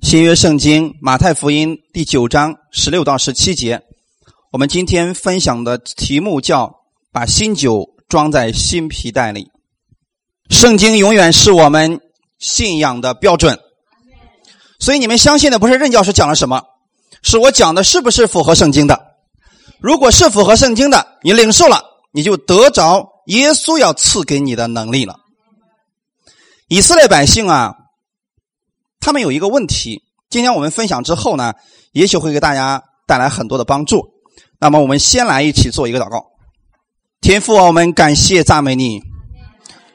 新约圣经马太福音第九章十六到十七节，我们今天分享的题目叫“把新酒装在新皮袋里”。圣经永远是我们信仰的标准，所以你们相信的不是任教师讲了什么，是我讲的是不是符合圣经的？如果是符合圣经的，你领受了，你就得着耶稣要赐给你的能力了。以色列百姓啊。他们有一个问题，今天我们分享之后呢，也许会给大家带来很多的帮助。那么，我们先来一起做一个祷告。天父啊，我们感谢赞美你，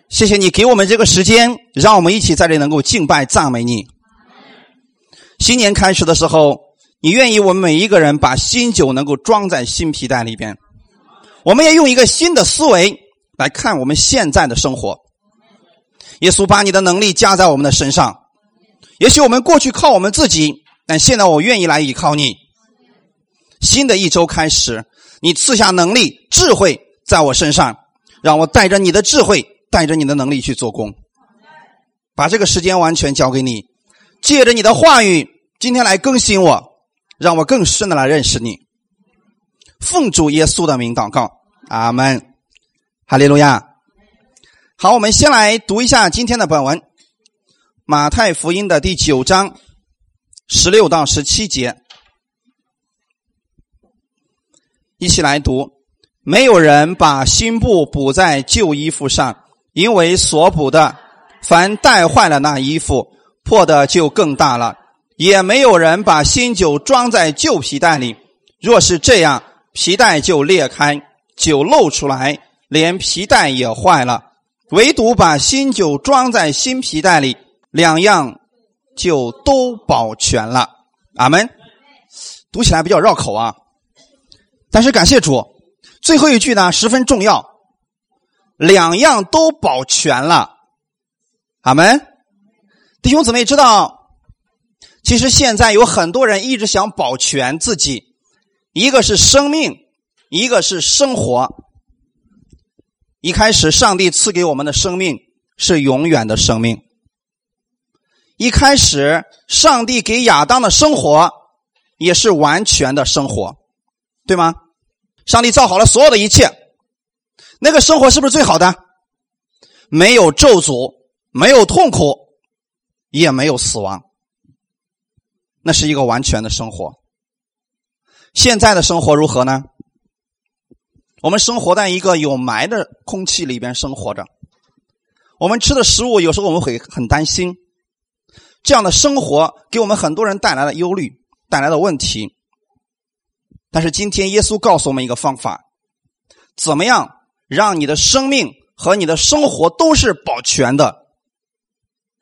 谢谢你给我们这个时间，让我们一起在这能够敬拜赞美你。新年开始的时候，你愿意我们每一个人把新酒能够装在新皮袋里边，我们也用一个新的思维来看我们现在的生活。耶稣把你的能力加在我们的身上。也许我们过去靠我们自己，但现在我愿意来依靠你。新的一周开始，你赐下能力、智慧在我身上，让我带着你的智慧，带着你的能力去做工。把这个时间完全交给你，借着你的话语，今天来更新我，让我更深的来认识你。奉主耶稣的名祷告，阿门。哈利路亚。好，我们先来读一下今天的本文。马太福音的第九章十六到十七节，一起来读。没有人把新布补在旧衣服上，因为所补的，凡带坏了那衣服，破的就更大了。也没有人把新酒装在旧皮袋里，若是这样，皮袋就裂开，酒漏出来，连皮带也坏了。唯独把新酒装在新皮袋里。两样就都保全了，阿门。读起来比较绕口啊，但是感谢主，最后一句呢十分重要，两样都保全了，阿门。弟兄姊妹知道，其实现在有很多人一直想保全自己，一个是生命，一个是生活。一开始，上帝赐给我们的生命是永远的生命。一开始，上帝给亚当的生活也是完全的生活，对吗？上帝造好了所有的一切，那个生活是不是最好的？没有咒诅，没有痛苦，也没有死亡，那是一个完全的生活。现在的生活如何呢？我们生活在一个有霾的空气里边生活着，我们吃的食物有时候我们会很担心。这样的生活给我们很多人带来了忧虑，带来了问题。但是今天耶稣告诉我们一个方法：怎么样让你的生命和你的生活都是保全的？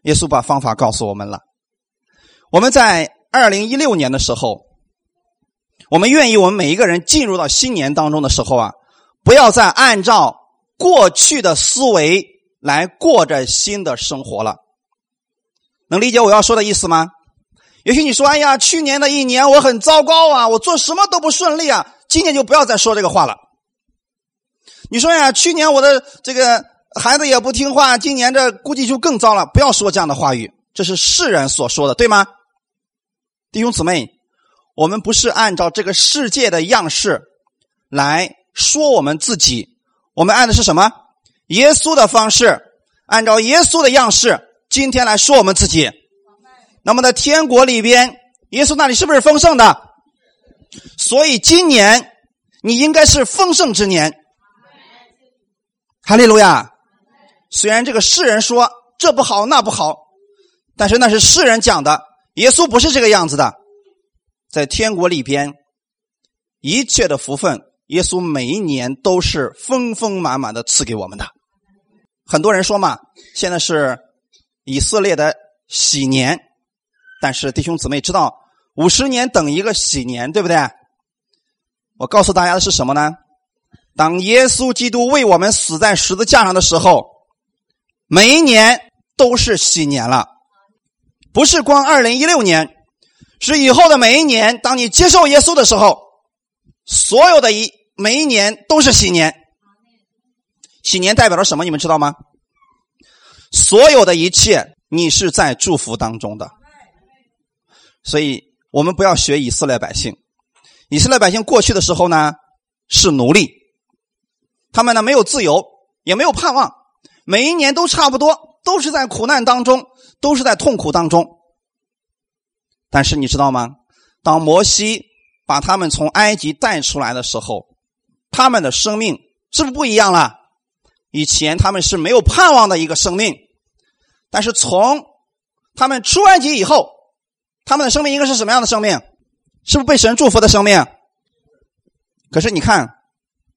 耶稣把方法告诉我们了。我们在二零一六年的时候，我们愿意我们每一个人进入到新年当中的时候啊，不要再按照过去的思维来过着新的生活了。能理解我要说的意思吗？也许你说：“哎呀，去年的一年我很糟糕啊，我做什么都不顺利啊。”今年就不要再说这个话了。你说呀，去年我的这个孩子也不听话，今年这估计就更糟了。不要说这样的话语，这是世人所说的，对吗？弟兄姊妹，我们不是按照这个世界的样式来说我们自己，我们按的是什么？耶稣的方式，按照耶稣的样式。今天来说我们自己，那么在天国里边，耶稣那里是不是丰盛的？所以今年你应该是丰盛之年。哈利路亚！虽然这个世人说这不好那不好，但是那是世人讲的，耶稣不是这个样子的。在天国里边，一切的福分，耶稣每一年都是丰丰满满的赐给我们的。很多人说嘛，现在是。以色列的喜年，但是弟兄姊妹知道五十年等一个喜年，对不对？我告诉大家的是什么呢？当耶稣基督为我们死在十字架上的时候，每一年都是喜年了，不是光二零一六年，是以后的每一年。当你接受耶稣的时候，所有的一每一年都是喜年。喜年代表了什么？你们知道吗？所有的一切，你是在祝福当中的。所以我们不要学以色列百姓。以色列百姓过去的时候呢是奴隶，他们呢没有自由，也没有盼望，每一年都差不多，都是在苦难当中，都是在痛苦当中。但是你知道吗？当摩西把他们从埃及带出来的时候，他们的生命是不是不一样了？以前他们是没有盼望的一个生命，但是从他们出埃及以后，他们的生命应该是什么样的生命？是不是被神祝福的生命？可是你看，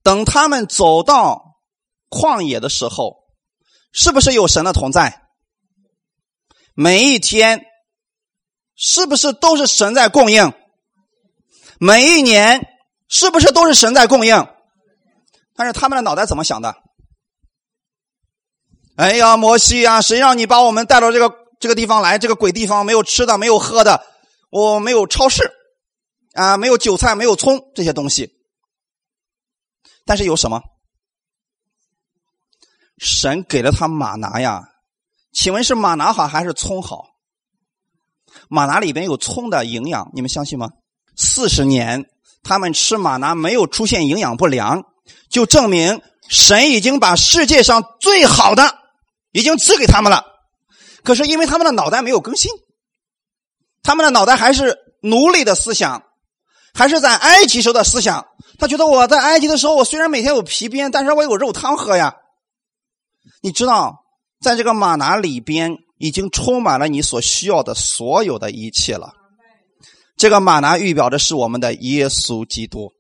等他们走到旷野的时候，是不是有神的同在？每一天，是不是都是神在供应？每一年，是不是都是神在供应？但是他们的脑袋怎么想的？哎呀，摩西啊，谁让你把我们带到这个这个地方来？这个鬼地方，没有吃的，没有喝的，我没有超市。啊，没有韭菜，没有葱这些东西，但是有什么？神给了他马拿呀，请问是马拿好还是葱好？马拿里边有葱的营养，你们相信吗？四十年他们吃马拿没有出现营养不良，就证明神已经把世界上最好的已经赐给他们了。可是因为他们的脑袋没有更新，他们的脑袋还是奴隶的思想。还是在埃及时候的思想，他觉得我在埃及的时候，我虽然每天有皮鞭，但是我有肉汤喝呀。你知道，在这个马拿里边已经充满了你所需要的所有的一切了。这个马拿预表的是我们的耶稣基督，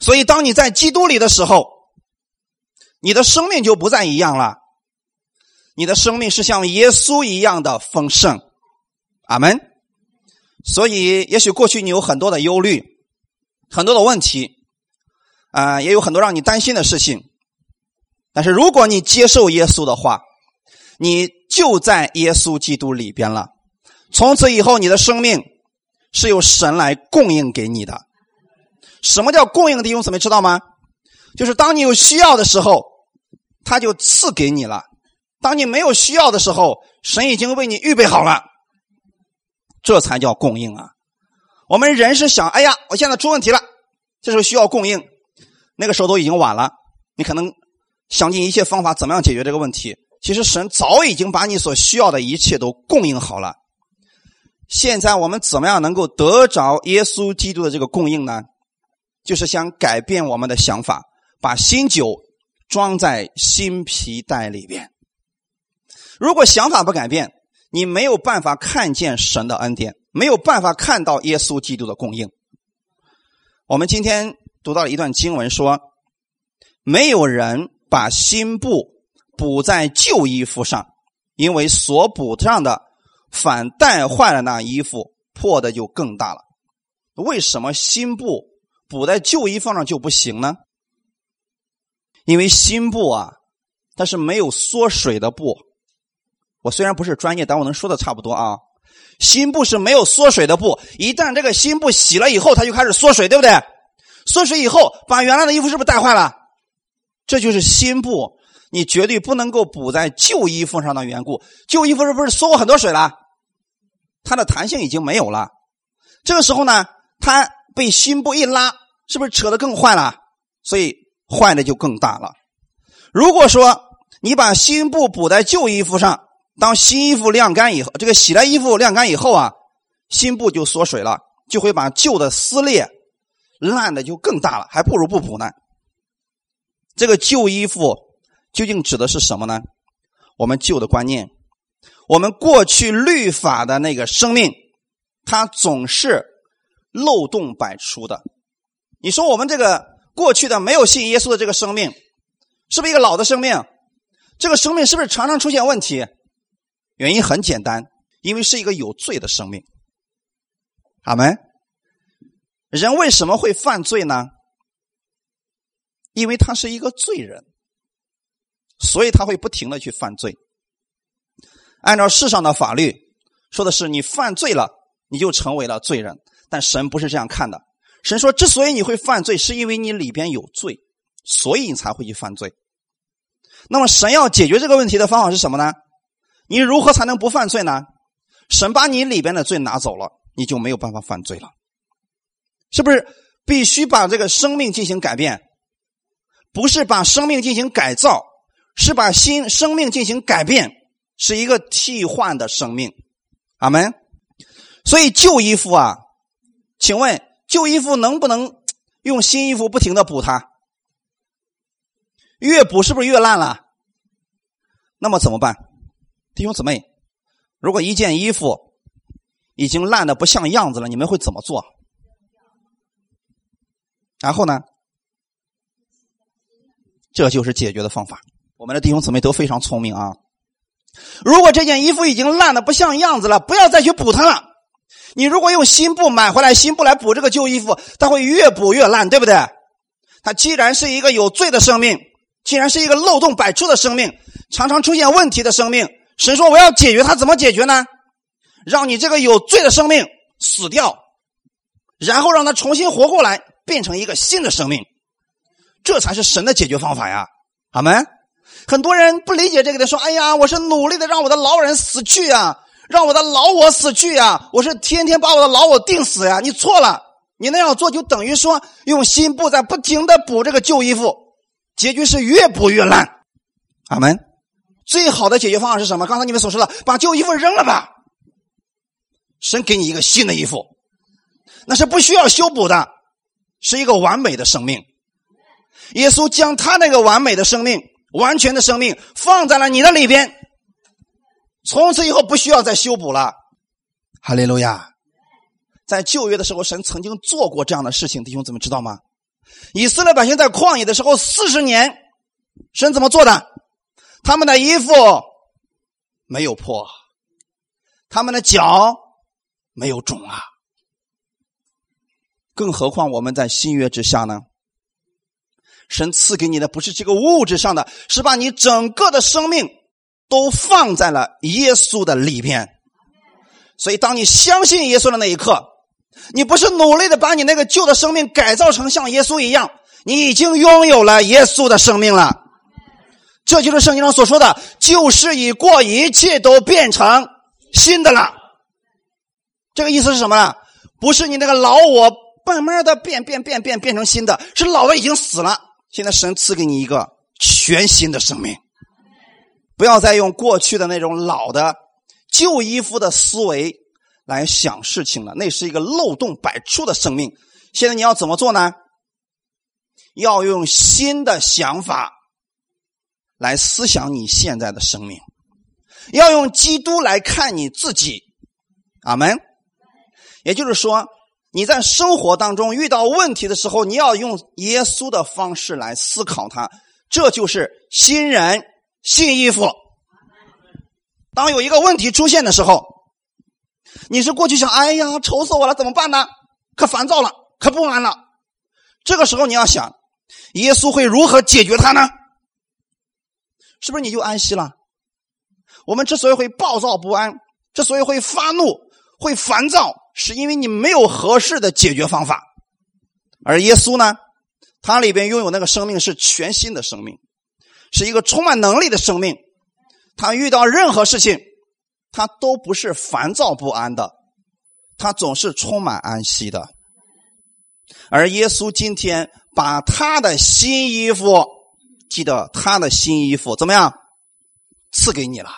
所以当你在基督里的时候，你的生命就不再一样了。你的生命是像耶稣一样的丰盛。阿门。所以，也许过去你有很多的忧虑，很多的问题，啊，也有很多让你担心的事情。但是，如果你接受耶稣的话，你就在耶稣基督里边了。从此以后，你的生命是由神来供应给你的。什么叫供应的？弟兄姊妹知道吗？就是当你有需要的时候，他就赐给你了；当你没有需要的时候，神已经为你预备好了。这才叫供应啊！我们人是想，哎呀，我现在出问题了，这时候需要供应，那个时候都已经晚了。你可能想尽一切方法，怎么样解决这个问题？其实神早已经把你所需要的一切都供应好了。现在我们怎么样能够得着耶稣基督的这个供应呢？就是想改变我们的想法，把新酒装在新皮袋里边。如果想法不改变，你没有办法看见神的恩典，没有办法看到耶稣基督的供应。我们今天读到了一段经文，说：“没有人把新布补在旧衣服上，因为所补上的反带坏了那衣服，破的就更大了。为什么新布补在旧衣服上就不行呢？因为新布啊，它是没有缩水的布。”我虽然不是专业，但我能说的差不多啊。新布是没有缩水的布，一旦这个新布洗了以后，它就开始缩水，对不对？缩水以后，把原来的衣服是不是带坏了？这就是新布，你绝对不能够补在旧衣服上的缘故。旧衣服是不是缩过很多水了？它的弹性已经没有了。这个时候呢，它被新布一拉，是不是扯得更坏了？所以坏的就更大了。如果说你把新布补在旧衣服上，当新衣服晾干以后，这个洗了衣服晾干以后啊，新布就缩水了，就会把旧的撕裂，烂的就更大了，还不如不补呢。这个旧衣服究竟指的是什么呢？我们旧的观念，我们过去律法的那个生命，它总是漏洞百出的。你说我们这个过去的没有信耶稣的这个生命，是不是一个老的生命？这个生命是不是常常出现问题？原因很简单，因为是一个有罪的生命。阿门。人为什么会犯罪呢？因为他是一个罪人，所以他会不停的去犯罪。按照世上的法律，说的是你犯罪了，你就成为了罪人。但神不是这样看的。神说，之所以你会犯罪，是因为你里边有罪，所以你才会去犯罪。那么，神要解决这个问题的方法是什么呢？你如何才能不犯罪呢？神把你里边的罪拿走了，你就没有办法犯罪了。是不是必须把这个生命进行改变？不是把生命进行改造，是把新生命进行改变，是一个替换的生命。阿门。所以旧衣服啊，请问旧衣服能不能用新衣服不停的补它？越补是不是越烂了？那么怎么办，弟兄姊妹？如果一件衣服已经烂的不像样子了，你们会怎么做？然后呢？这就是解决的方法。我们的弟兄姊妹都非常聪明啊！如果这件衣服已经烂的不像样子了，不要再去补它了。你如果用新布买回来新布来补这个旧衣服，它会越补越烂，对不对？它既然是一个有罪的生命。既然是一个漏洞百出的生命，常常出现问题的生命，神说我要解决它，怎么解决呢？让你这个有罪的生命死掉，然后让它重新活过来，变成一个新的生命，这才是神的解决方法呀！阿门。很多人不理解这个的，说：“哎呀，我是努力的让我的老人死去啊，让我的老我死去啊，我是天天把我的老我定死呀。”你错了，你那样做就等于说用新布在不停的补这个旧衣服。结局是越补越烂，阿门。最好的解决方案是什么？刚才你们所说的，把旧衣服扔了吧。神给你一个新的衣服，那是不需要修补的，是一个完美的生命。耶稣将他那个完美的生命、完全的生命放在了你的里边，从此以后不需要再修补了。哈利路亚！在旧约的时候，神曾经做过这样的事情，弟兄姊妹知道吗？以色列百姓在旷野的时候四十年，神怎么做的？他们的衣服没有破，他们的脚没有肿啊。更何况我们在新约之下呢？神赐给你的不是这个物质上的，是把你整个的生命都放在了耶稣的里边。所以，当你相信耶稣的那一刻。你不是努力的把你那个旧的生命改造成像耶稣一样，你已经拥有了耶稣的生命了。这就是圣经上所说的“旧事已过，一切都变成新的了”。这个意思是什么呢？不是你那个老我慢慢的变变变变变成新的，是老的已经死了。现在神赐给你一个全新的生命，不要再用过去的那种老的旧衣服的思维。来想事情了，那是一个漏洞百出的生命。现在你要怎么做呢？要用新的想法来思想你现在的生命，要用基督来看你自己。阿门。也就是说，你在生活当中遇到问题的时候，你要用耶稣的方式来思考它。这就是新人新衣服。当有一个问题出现的时候。你是过去想，哎呀，愁死我了，怎么办呢？可烦躁了，可不安了。这个时候你要想，耶稣会如何解决他呢？是不是你就安息了？我们之所以会暴躁不安，之所以会发怒、会烦躁，是因为你没有合适的解决方法。而耶稣呢，他里边拥有那个生命是全新的生命，是一个充满能力的生命。他遇到任何事情。他都不是烦躁不安的，他总是充满安息的。而耶稣今天把他的新衣服，记得他的新衣服怎么样，赐给你了。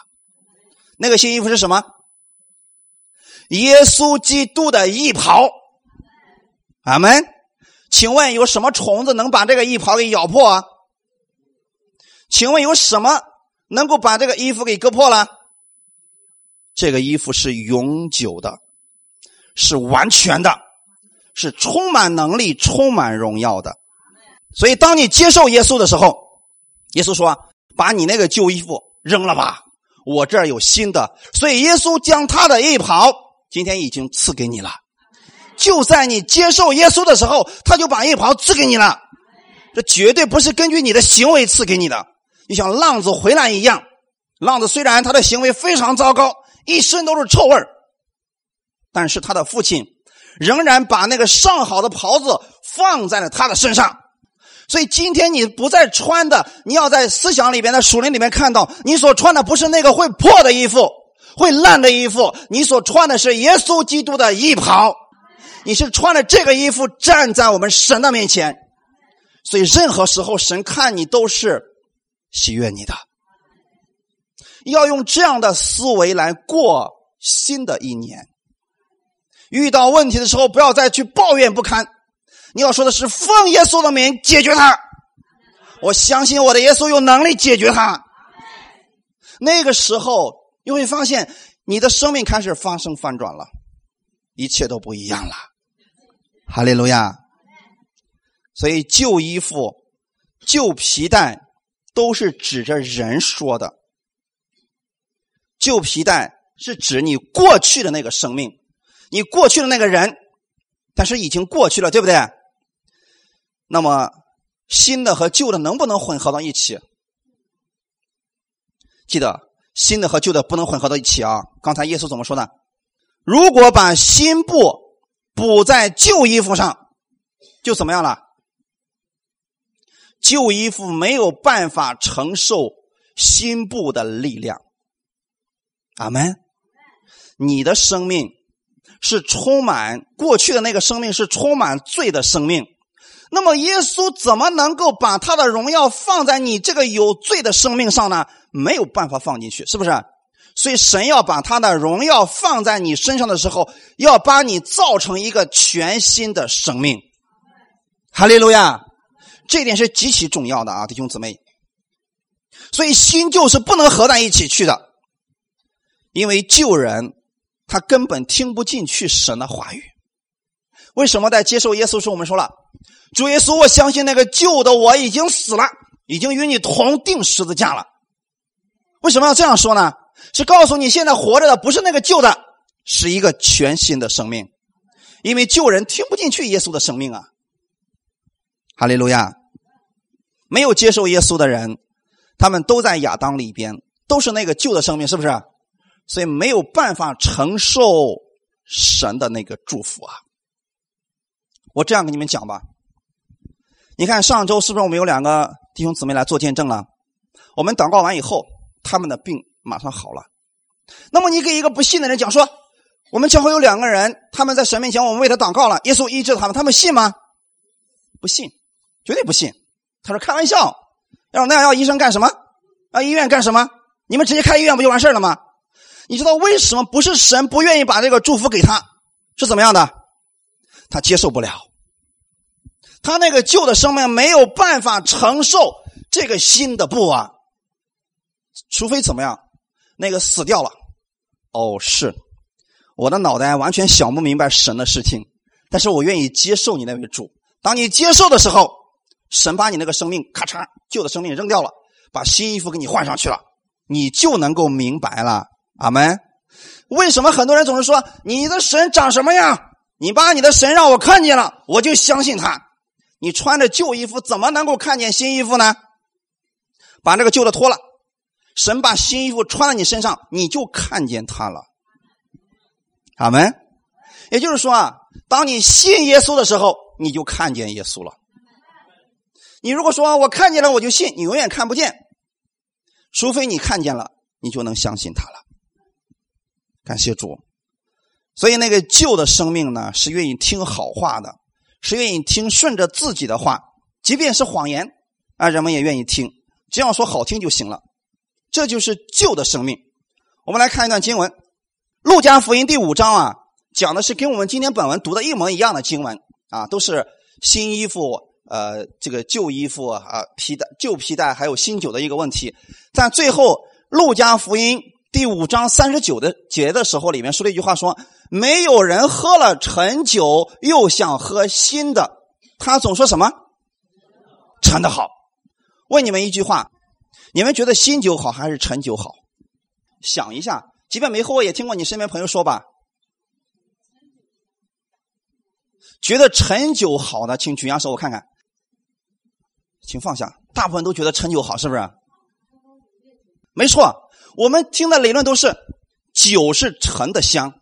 那个新衣服是什么？耶稣基督的衣袍。阿门。请问有什么虫子能把这个衣袍给咬破啊？请问有什么能够把这个衣服给割破了？这个衣服是永久的，是完全的，是充满能力、充满荣耀的。所以，当你接受耶稣的时候，耶稣说：“把你那个旧衣服扔了吧，我这儿有新的。”所以，耶稣将他的衣袍今天已经赐给你了。就在你接受耶稣的时候，他就把衣袍赐给你了。这绝对不是根据你的行为赐给你的，就像浪子回来一样。浪子虽然他的行为非常糟糕。一身都是臭味但是他的父亲仍然把那个上好的袍子放在了他的身上。所以今天你不再穿的，你要在思想里边的属灵里面看到，你所穿的不是那个会破的衣服，会烂的衣服，你所穿的是耶稣基督的衣袍，你是穿着这个衣服站在我们神的面前，所以任何时候神看你都是喜悦你的。要用这样的思维来过新的一年。遇到问题的时候，不要再去抱怨不堪，你要说的是奉耶稣的名解决它。我相信我的耶稣有能力解决它。那个时候，你会发现你的生命开始发生翻转了，一切都不一样了。哈利路亚！所以旧衣服、旧皮带都是指着人说的。旧皮带是指你过去的那个生命，你过去的那个人，但是已经过去了，对不对？那么。新的和旧的能不能混合到一起？记得新的和旧的不能混合到一起啊！刚才耶稣怎么说的？如果把新布补在旧衣服上，就怎么样了？旧衣服没有办法承受新布的力量。阿门。你的生命是充满过去的那个生命是充满罪的生命。那么耶稣怎么能够把他的荣耀放在你这个有罪的生命上呢？没有办法放进去，是不是？所以神要把他的荣耀放在你身上的时候，要把你造成一个全新的生命。哈利路亚，这点是极其重要的啊，弟兄姊妹。所以新旧是不能合在一起去的，因为旧人他根本听不进去神的话语。为什么在接受耶稣时，我们说了？主耶稣，我相信那个旧的我已经死了，已经与你同定十字架了。为什么要这样说呢？是告诉你现在活着的不是那个旧的，是一个全新的生命。因为旧人听不进去耶稣的生命啊。哈利路亚！没有接受耶稣的人，他们都在亚当里边，都是那个旧的生命，是不是？所以没有办法承受神的那个祝福啊。我这样跟你们讲吧。你看上周是不是我们有两个弟兄姊妹来做见证了？我们祷告完以后，他们的病马上好了。那么你给一个不信的人讲说，我们教会有两个人，他们在神面前，我们为他祷告了，耶稣医治他们，他们信吗？不信，绝对不信。他说开玩笑，要那样要医生干什么？要，医院干什么？你们直接开医院不就完事了吗？你知道为什么不是神不愿意把这个祝福给他？是怎么样的？他接受不了。他那个旧的生命没有办法承受这个新的不啊，除非怎么样，那个死掉了。哦，是，我的脑袋完全想不明白神的事情，但是我愿意接受你那位主。当你接受的时候，神把你那个生命咔嚓旧的生命扔掉了，把新衣服给你换上去了，你就能够明白了。阿门。为什么很多人总是说你的神长什么样？你把你的神让我看见了，我就相信他。你穿着旧衣服，怎么能够看见新衣服呢？把那个旧的脱了，神把新衣服穿在你身上，你就看见他了。阿门。也就是说啊，当你信耶稣的时候，你就看见耶稣了。你如果说我看见了我就信，你永远看不见，除非你看见了，你就能相信他了。感谢主。所以那个旧的生命呢，是愿意听好话的。是愿意听顺着自己的话，即便是谎言啊，人们也愿意听，只要说好听就行了。这就是旧的生命。我们来看一段经文，《路加福音》第五章啊，讲的是跟我们今天本文读的一模一样的经文啊，都是新衣服、呃，这个旧衣服啊，皮带、旧皮带还有新酒的一个问题。在最后，《路加福音》第五章三十九的节的时候，里面说了一句话说。没有人喝了陈酒又想喝新的，他总说什么？陈的好。问你们一句话：你们觉得新酒好还是陈酒好？想一下，即便没喝过，也听过你身边朋友说吧。觉得陈酒好的，请举下手，我看看。请放下。大部分都觉得陈酒好，是不是？没错，我们听的理论都是酒是陈的香。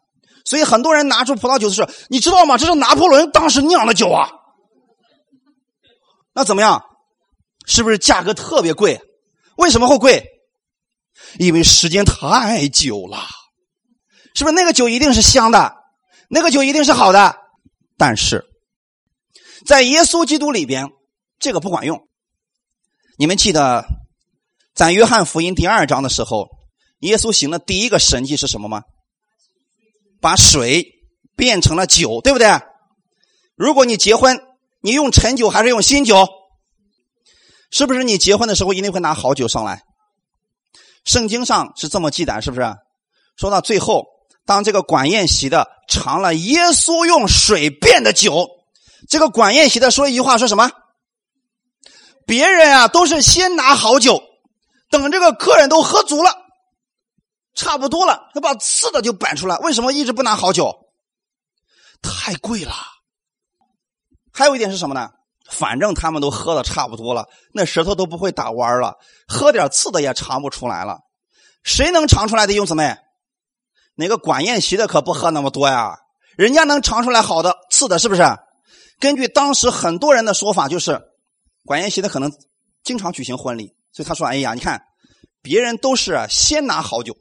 所以很多人拿出葡萄酒的时候，你知道吗？这是拿破仑当时酿的酒啊。那怎么样？是不是价格特别贵？为什么会贵？因为时间太久了。是不是那个酒一定是香的？那个酒一定是好的？但是，在耶稣基督里边，这个不管用。你们记得，在约翰福音第二章的时候，耶稣行的第一个神迹是什么吗？把水变成了酒，对不对？如果你结婚，你用陈酒还是用新酒？是不是你结婚的时候一定会拿好酒上来？圣经上是这么记载，是不是？说到最后，当这个管宴席的尝了耶稣用水变的酒，这个管宴席的说一句话，说什么？别人啊都是先拿好酒，等这个客人都喝足了，差不多了，他把次的就摆出来。为什么一直不拿好酒？太贵了。还有一点是什么呢？反正他们都喝的差不多了，那舌头都不会打弯了，喝点次的也尝不出来了。谁能尝出来的？用什么，哪个管宴席的可不喝那么多呀？人家能尝出来好的次的，是不是？根据当时很多人的说法，就是管宴席的可能经常举行婚礼，所以他说：“哎呀，你看别人都是先拿好酒，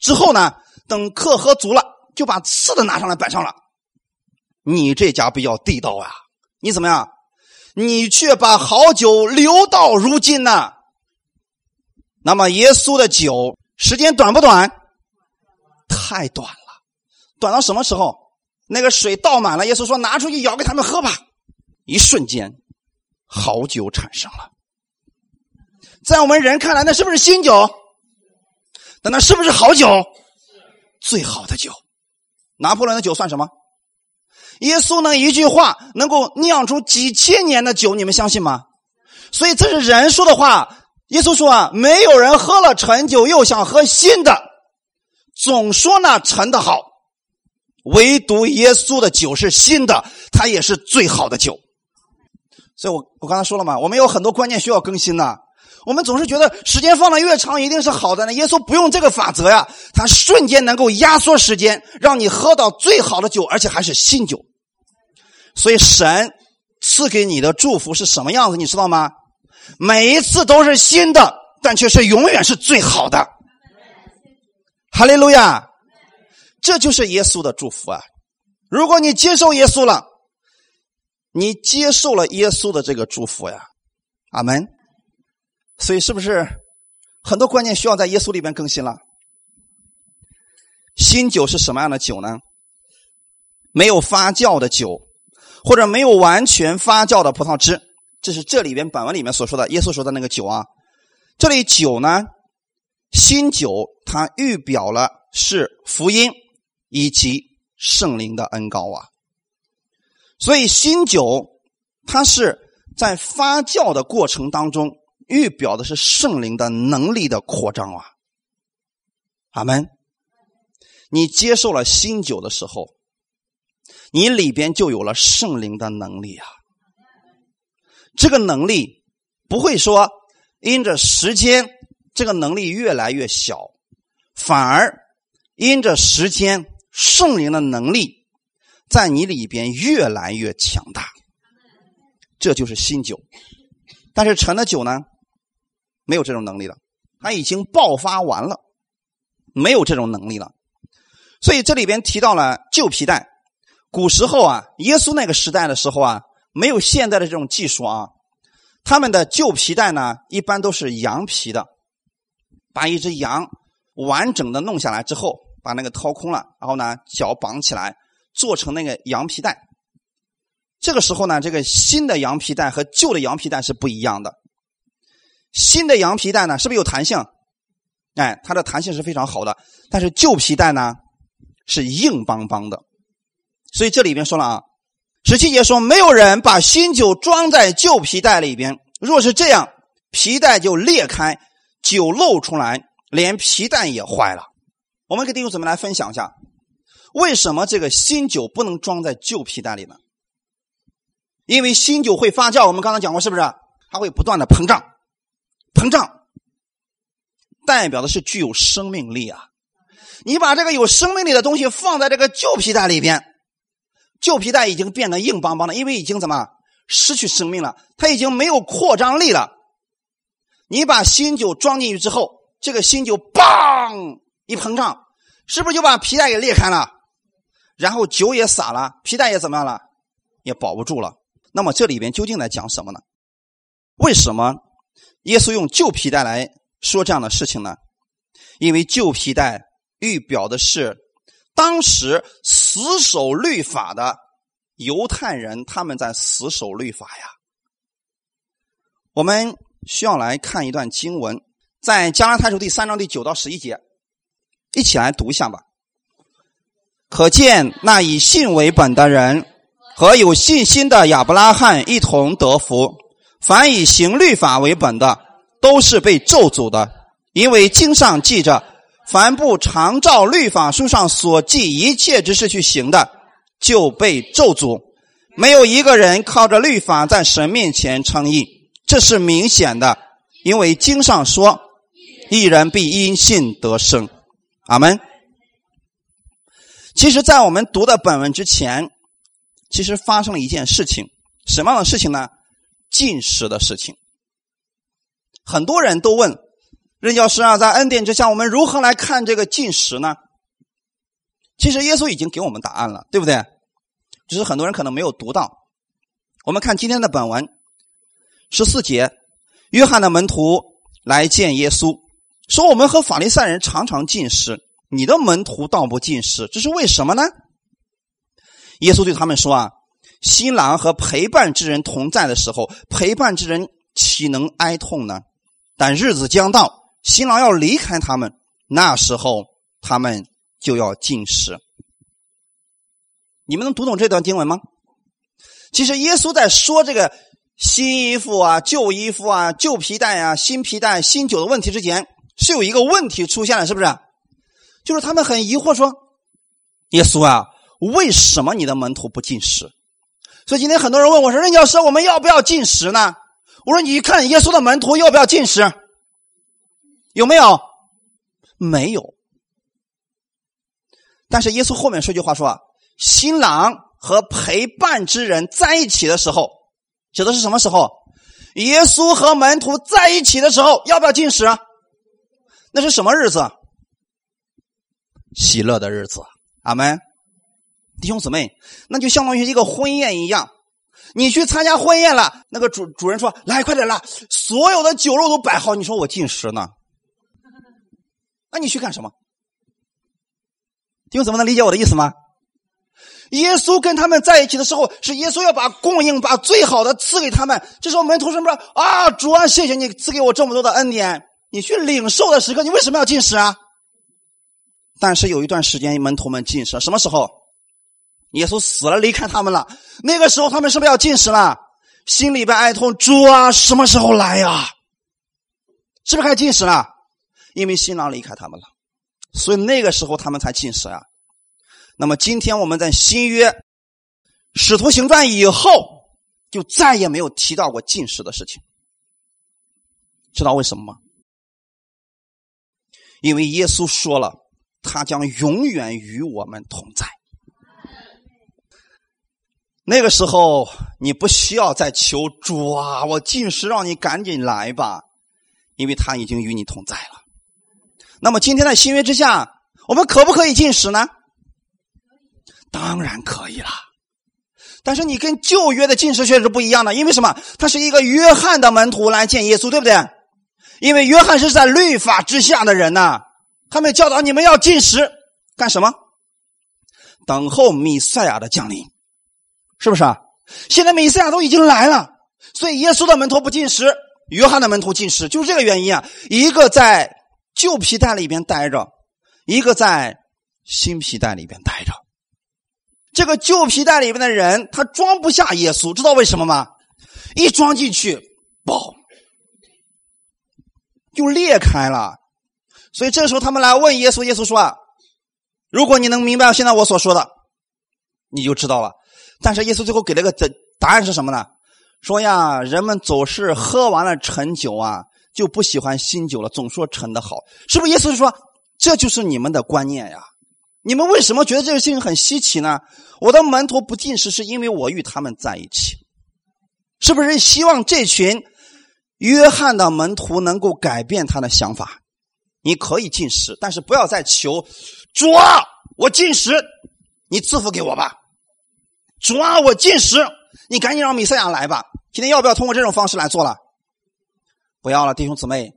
之后呢，等客喝足了，就把次的拿上来摆上了。你这家比较地道啊，你怎么样？”你却把好酒留到如今呢？那么耶稣的酒时间短不短？太短了，短到什么时候？那个水倒满了，耶稣说：“拿出去舀给他们喝吧。”一瞬间，好酒产生了。在我们人看来，那是不是新酒？但那是不是好酒？最好的酒。拿破仑的酒算什么？耶稣呢一句话能够酿出几千年的酒，你们相信吗？所以这是人说的话。耶稣说啊，没有人喝了陈酒又想喝新的，总说那陈的好，唯独耶稣的酒是新的，它也是最好的酒。所以我我刚才说了嘛，我们有很多观念需要更新的。我们总是觉得时间放的越长一定是好的呢。耶稣不用这个法则呀，他瞬间能够压缩时间，让你喝到最好的酒，而且还是新酒。所以神赐给你的祝福是什么样子？你知道吗？每一次都是新的，但却是永远是最好的。哈利路亚！这就是耶稣的祝福啊！如果你接受耶稣了，你接受了耶稣的这个祝福呀，阿门。所以是不是很多观念需要在耶稣里边更新了？新酒是什么样的酒呢？没有发酵的酒。或者没有完全发酵的葡萄汁，这是这里边本文里面所说的耶稣说的那个酒啊。这里酒呢，新酒它预表了是福音以及圣灵的恩高啊。所以新酒它是在发酵的过程当中预表的是圣灵的能力的扩张啊。阿门。你接受了新酒的时候。你里边就有了圣灵的能力啊！这个能力不会说因着时间，这个能力越来越小，反而因着时间，圣灵的能力在你里边越来越强大。这就是新酒，但是陈的酒呢，没有这种能力了，它已经爆发完了，没有这种能力了。所以这里边提到了旧皮带。古时候啊，耶稣那个时代的时候啊，没有现在的这种技术啊。他们的旧皮带呢，一般都是羊皮的。把一只羊完整的弄下来之后，把那个掏空了，然后呢，脚绑起来，做成那个羊皮带。这个时候呢，这个新的羊皮带和旧的羊皮带是不一样的。新的羊皮带呢，是不是有弹性？哎，它的弹性是非常好的。但是旧皮带呢，是硬邦邦的。所以这里边说了啊，十七节说，没有人把新酒装在旧皮袋里边，若是这样，皮带就裂开，酒漏出来，连皮带也坏了。我们给弟兄姊妹来分享一下，为什么这个新酒不能装在旧皮带里呢？因为新酒会发酵，我们刚才讲过，是不是？它会不断的膨胀，膨胀，代表的是具有生命力啊。你把这个有生命力的东西放在这个旧皮带里边。旧皮带已经变得硬邦邦的，因为已经怎么失去生命了？它已经没有扩张力了。你把新酒装进去之后，这个新酒“嘣”一膨胀，是不是就把皮带给裂开了？然后酒也洒了，皮带也怎么样了？也保不住了。那么这里边究竟在讲什么呢？为什么耶稣用旧皮带来说这样的事情呢？因为旧皮带预表的是当时死守律法的犹太人，他们在死守律法呀。我们需要来看一段经文，在加拉太书第三章第九到十一节，一起来读一下吧。可见那以信为本的人和有信心的亚伯拉罕一同得福。凡以行律法为本的，都是被咒诅的，因为经上记着：凡不常照律法书上所记一切之事去行的，就被咒诅。没有一个人靠着律法在神面前称义，这是明显的，因为经上说：“一人必因信得生。”阿门。其实，在我们读的本文之前，其实发生了一件事情，什么样的事情呢？进食的事情。很多人都问任教师啊，在恩典之下，我们如何来看这个进食呢？其实耶稣已经给我们答案了，对不对？只是很多人可能没有读到。我们看今天的本文十四节，约翰的门徒来见耶稣，说：“我们和法利赛人常常进食。”你的门徒倒不进食，这是为什么呢？耶稣对他们说：“啊，新郎和陪伴之人同在的时候，陪伴之人岂能哀痛呢？但日子将到，新郎要离开他们，那时候他们就要进食。你们能读懂这段经文吗？其实耶稣在说这个新衣服啊、旧衣服啊、旧皮带啊、新皮带、新酒的问题之前，是有一个问题出现了，是不是？就是他们很疑惑说：“耶稣啊，为什么你的门徒不进食？”所以今天很多人问我说：“任教师，我们要不要进食呢？”我说：“你看耶稣的门徒要不要进食？有没有？没有。但是耶稣后面说句话说：‘新郎和陪伴之人在一起的时候，指的是什么时候？耶稣和门徒在一起的时候，要不要进食？那是什么日子？’”喜乐的日子，阿门，弟兄姊妹，那就相当于一个婚宴一样。你去参加婚宴了，那个主主人说：“来，快点来，所有的酒肉都摆好。”你说我进食呢？那你去干什么？弟兄姊妹能理解我的意思吗？耶稣跟他们在一起的时候，是耶稣要把供应、把最好的赐给他们。这时候门徒什么说：“啊，主啊，谢谢你赐给我这么多的恩典。”你去领受的时刻，你为什么要进食啊？但是有一段时间，门徒们进食，什么时候？耶稣死了，离开他们了。那个时候，他们是不是要进食了？心里边哀痛，主啊，什么时候来呀？是不是该进食了？因为新郎离开他们了，所以那个时候他们才进食啊。那么今天我们在新约使徒行传以后，就再也没有提到过进食的事情。知道为什么吗？因为耶稣说了。他将永远与我们同在。那个时候，你不需要再求主啊，我进食，让你赶紧来吧，因为他已经与你同在了。那么今天的新约之下，我们可不可以进食呢？当然可以了。但是你跟旧约的进食却是不一样的，因为什么？他是一个约翰的门徒来见耶稣，对不对？因为约翰是在律法之下的人呐。他们教导你们要进食，干什么？等候弥赛亚的降临，是不是啊？现在弥赛亚都已经来了，所以耶稣的门徒不进食，约翰的门徒进食，就是这个原因啊。一个在旧皮带里边待着，一个在新皮带里边待着。这个旧皮带里边的人，他装不下耶稣，知道为什么吗？一装进去，爆，就裂开了。所以这时候他们来问耶稣，耶稣说：“啊，如果你能明白现在我所说的，你就知道了。”但是耶稣最后给了个答答案是什么呢？说呀，人们总是喝完了陈酒啊，就不喜欢新酒了，总说陈的好，是不是？耶稣说，这就是你们的观念呀。你们为什么觉得这个事情很稀奇呢？我的门徒不进食，是因为我与他们在一起，是不是？希望这群约翰的门徒能够改变他的想法。你可以进食，但是不要再求主啊，我进食，你赐福给我吧。主啊，我进食，你赶紧让米赛亚来吧。今天要不要通过这种方式来做了？不要了，弟兄姊妹，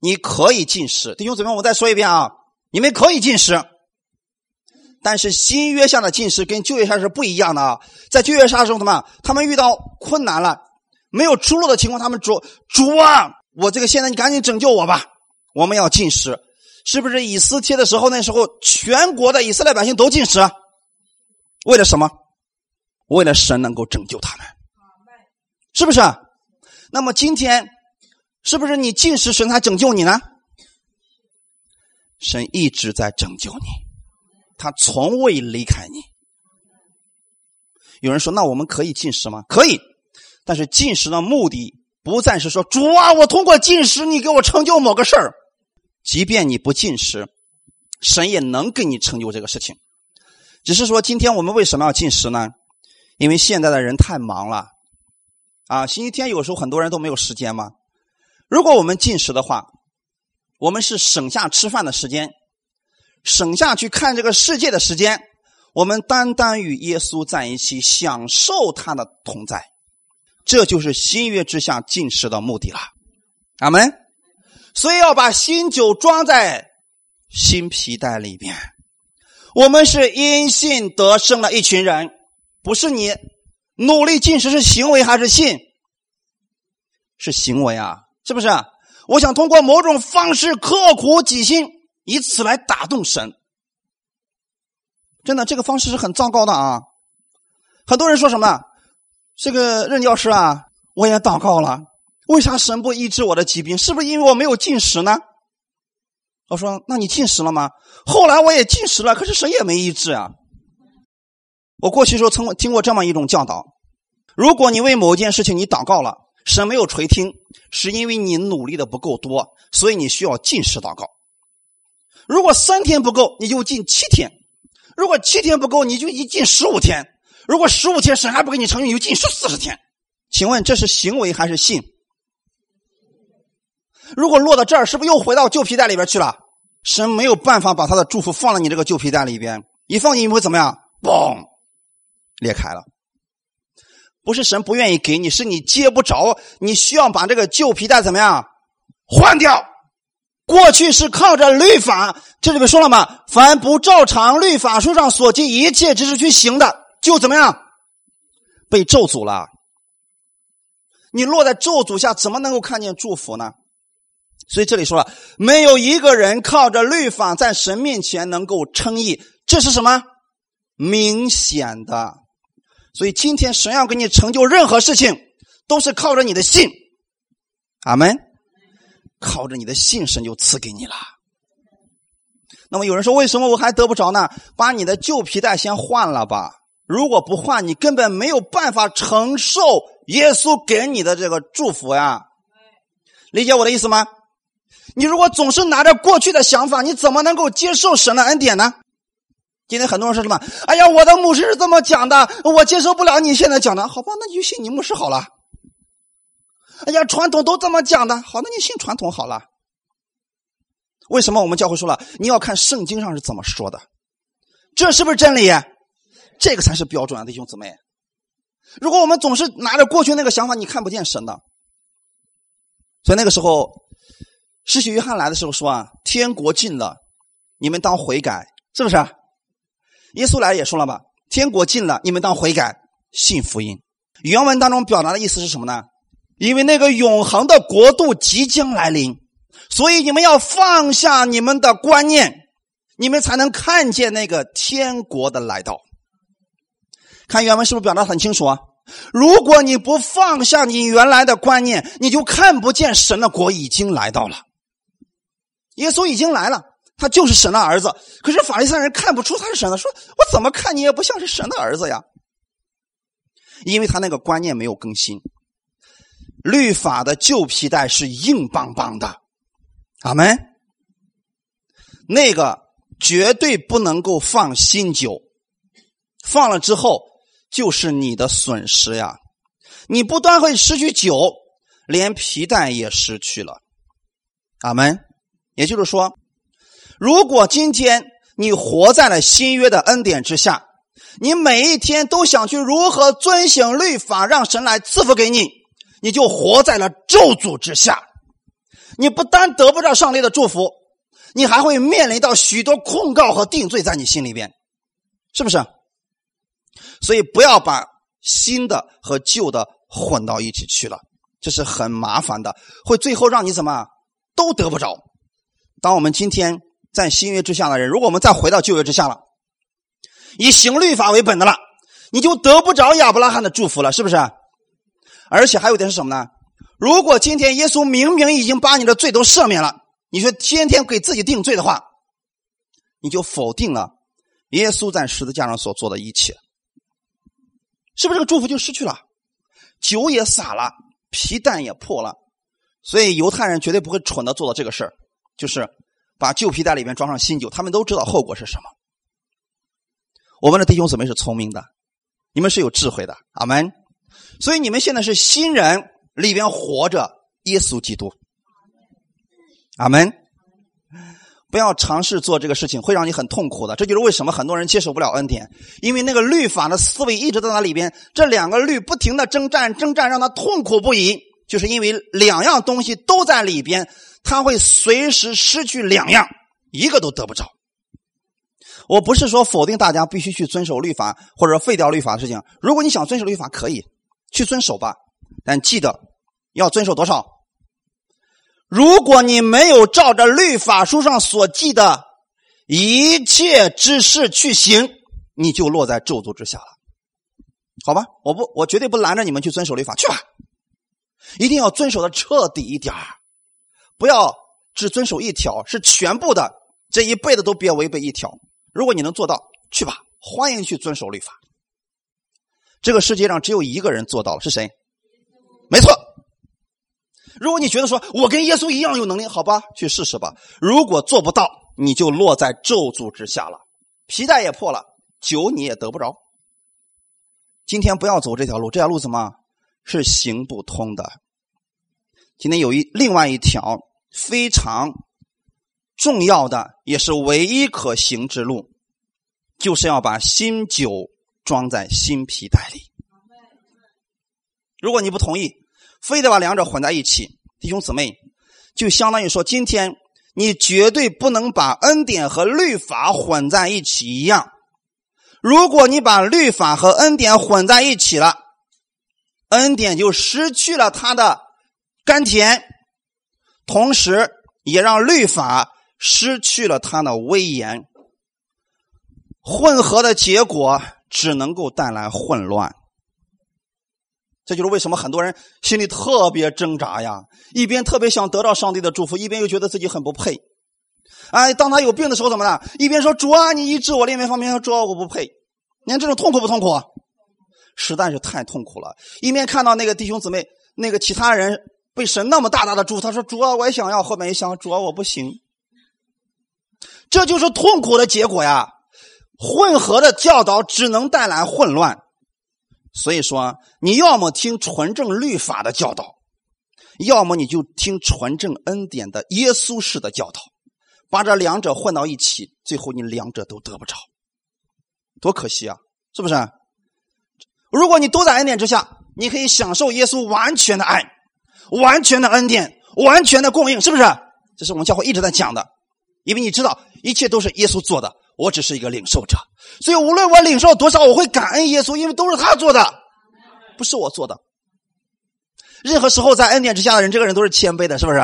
你可以进食。弟兄姊妹，我再说一遍啊，你们可以进食，但是新约下的进食跟旧约下是不一样的啊。在旧约下中，什么？他们遇到困难了，没有出路的情况，他们主主啊，我这个现在你赶紧拯救我吧。我们要进食，是不是以斯帖的时候？那时候全国的以色列百姓都进食，为了什么？为了神能够拯救他们，是不是？那么今天，是不是你进食，神才拯救你呢？神一直在拯救你，他从未离开你。有人说：“那我们可以进食吗？”可以，但是进食的目的不再是说主啊，我通过进食你给我成就某个事儿。即便你不进食，神也能给你成就这个事情。只是说，今天我们为什么要进食呢？因为现在的人太忙了，啊，星期天有时候很多人都没有时间嘛。如果我们进食的话，我们是省下吃饭的时间，省下去看这个世界的时间，我们单单与耶稣在一起，享受他的同在，这就是新约之下进食的目的了。阿门。所以要把新酒装在新皮带里边。我们是因信得胜的一群人。不是你努力进食是行为还是信？是行为啊，是不是？我想通过某种方式刻苦己心，以此来打动神。真的，这个方式是很糟糕的啊！很多人说什么？这个任教师啊，我也祷告了，为啥神不医治我的疾病？是不是因为我没有进食呢？我说，那你进食了吗？后来我也进食了，可是神也没医治啊。我过去时候曾听过这么一种教导：如果你为某件事情你祷告了，神没有垂听，是因为你努力的不够多，所以你需要进食祷告。如果三天不够，你就进七天；如果七天不够，你就一进十五天；如果十五天神还不给你成就，你就进十四十天。请问这是行为还是信？如果落到这儿，是不是又回到旧皮带里边去了？神没有办法把他的祝福放在你这个旧皮带里边，一放进去会怎么样？嘣！裂开了，不是神不愿意给你，是你接不着。你需要把这个旧皮带怎么样换掉？过去是靠着律法，这里面说了嘛？凡不照常律法书上所记一切知识去行的，就怎么样被咒诅了？你落在咒诅下，怎么能够看见祝福呢？所以这里说了，没有一个人靠着律法在神面前能够称义，这是什么？明显的。所以今天神要给你成就任何事情，都是靠着你的信。阿门。靠着你的信，神就赐给你了。那么有人说，为什么我还得不着呢？把你的旧皮带先换了吧。如果不换，你根本没有办法承受耶稣给你的这个祝福呀。理解我的意思吗？你如果总是拿着过去的想法，你怎么能够接受神的恩典呢？今天很多人说什么？哎呀，我的牧师是这么讲的，我接受不了你现在讲的。好吧，那你就信你牧师好了。哎呀，传统都这么讲的，好，那你信传统好了。为什么我们教会说了，你要看圣经上是怎么说的？这是不是真理？这个才是标准啊，弟兄姊妹。如果我们总是拿着过去那个想法，你看不见神的。所以那个时候，施洗约翰来的时候说啊，天国近了，你们当悔改，是不是？耶稣来也说了吧，天国近了，你们当悔改，信福音。原文当中表达的意思是什么呢？因为那个永恒的国度即将来临，所以你们要放下你们的观念，你们才能看见那个天国的来到。看原文是不是表达很清楚啊？如果你不放下你原来的观念，你就看不见神的国已经来到了。耶稣已经来了。他就是神的儿子，可是法利赛人看不出他是神的，说我怎么看你也不像是神的儿子呀，因为他那个观念没有更新。律法的旧皮带是硬邦邦的，阿门。那个绝对不能够放新酒，放了之后就是你的损失呀。你不但会失去酒，连皮带也失去了，阿门。也就是说，如果今天你活在了新约的恩典之下，你每一天都想去如何遵行律法，让神来赐福给你，你就活在了咒诅之下。你不但得不到上帝的祝福，你还会面临到许多控告和定罪在你心里边，是不是？所以不要把新的和旧的混到一起去了，这是很麻烦的，会最后让你怎么都得不着。当我们今天在新约之下的人，如果我们再回到旧约之下了，以行律法为本的了，你就得不着亚伯拉罕的祝福了，是不是？而且还有一点是什么呢？如果今天耶稣明明已经把你的罪都赦免了，你说天天给自己定罪的话，你就否定了耶稣在十字架上所做的一切，是不是这个祝福就失去了？酒也洒了，皮蛋也破了，所以犹太人绝对不会蠢的做到这个事儿。就是把旧皮袋里面装上新酒，他们都知道后果是什么。我们的弟兄姊妹是聪明的，你们是有智慧的，阿门。所以你们现在是新人里边活着耶稣基督，阿门。不要尝试做这个事情，会让你很痛苦的。这就是为什么很多人接受不了恩典，因为那个律法的思维一直在那里边，这两个律不停的征战，征战让他痛苦不已，就是因为两样东西都在里边。他会随时失去两样，一个都得不着。我不是说否定大家必须去遵守律法或者废掉律法的事情。如果你想遵守律法，可以去遵守吧，但记得要遵守多少。如果你没有照着律法书上所记的一切之事去行，你就落在咒诅之下了。好吧，我不，我绝对不拦着你们去遵守律法，去吧，一定要遵守的彻底一点儿。不要只遵守一条，是全部的，这一辈子都别违背一条。如果你能做到，去吧，欢迎去遵守律法。这个世界上只有一个人做到了，是谁？没错。如果你觉得说我跟耶稣一样有能力，好吧，去试试吧。如果做不到，你就落在咒诅之下了，皮带也破了，酒你也得不着。今天不要走这条路，这条路怎么是行不通的？今天有一另外一条。非常重要的，也是唯一可行之路，就是要把新酒装在新皮袋里。如果你不同意，非得把两者混在一起，弟兄姊妹，就相当于说，今天你绝对不能把恩典和律法混在一起一样。如果你把律法和恩典混在一起了，恩典就失去了它的甘甜。同时，也让律法失去了它的威严。混合的结果只能够带来混乱。这就是为什么很多人心里特别挣扎呀，一边特别想得到上帝的祝福，一边又觉得自己很不配。哎，当他有病的时候怎么了？一边说主啊，你医治我；另一方面说主啊，我不配。你看这种痛苦不痛苦？实在是太痛苦了。一面看到那个弟兄姊妹，那个其他人。被神那么大大的祝福，他说：“主啊，我也想要。”后面一想：“主啊，我不行。”这就是痛苦的结果呀！混合的教导只能带来混乱。所以说，你要么听纯正律法的教导，要么你就听纯正恩典的耶稣式的教导。把这两者混到一起，最后你两者都得不着，多可惜啊！是不是？如果你都在恩典之下，你可以享受耶稣完全的爱。完全的恩典，完全的供应，是不是？这是我们教会一直在讲的。因为你知道，一切都是耶稣做的，我只是一个领受者。所以无论我领受多少，我会感恩耶稣，因为都是他做的，不是我做的。任何时候在恩典之下的人，这个人都是谦卑的，是不是？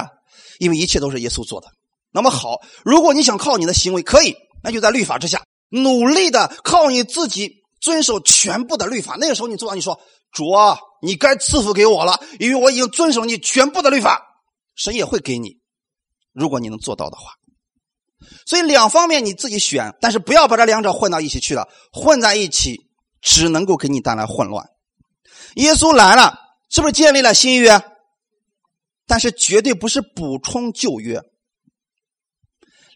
因为一切都是耶稣做的。那么好，如果你想靠你的行为，可以，那就在律法之下努力的靠你自己遵守全部的律法。那个时候你做到，你说主啊。你该赐福给我了，因为我已经遵守你全部的律法，神也会给你，如果你能做到的话。所以两方面你自己选，但是不要把这两者混到一起去了，混在一起只能够给你带来混乱。耶稣来了，是不是建立了新约？但是绝对不是补充旧约。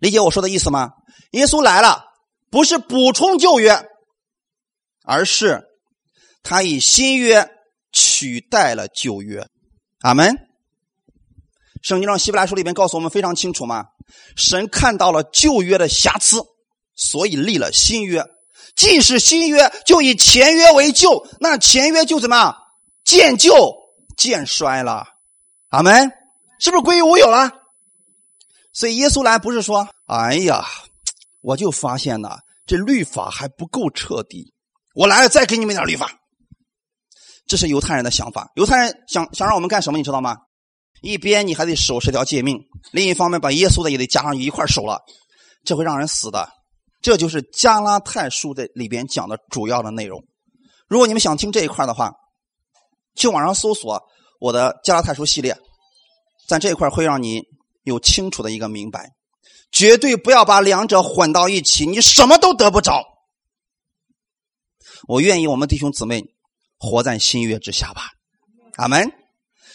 理解我说的意思吗？耶稣来了，不是补充旧约，而是他以新约。取代了旧约，阿门。圣经上希伯来书里边告诉我们非常清楚嘛，神看到了旧约的瑕疵，所以立了新约。既是新约，就以前约为旧，那前约就怎么样？渐旧渐衰了。阿门，是不是归于无有了？所以耶稣来不是说：“哎呀，我就发现呐，这律法还不够彻底，我来了再给你们点律法。”这是犹太人的想法。犹太人想想让我们干什么？你知道吗？一边你还得守十条诫命，另一方面把耶稣的也得加上一块守了，这会让人死的。这就是加拉太书的里边讲的主要的内容。如果你们想听这一块的话，去网上搜索我的加拉太书系列，在这一块会让你有清楚的一个明白。绝对不要把两者混到一起，你什么都得不着。我愿意我们弟兄姊妹活在新约之下吧。阿门。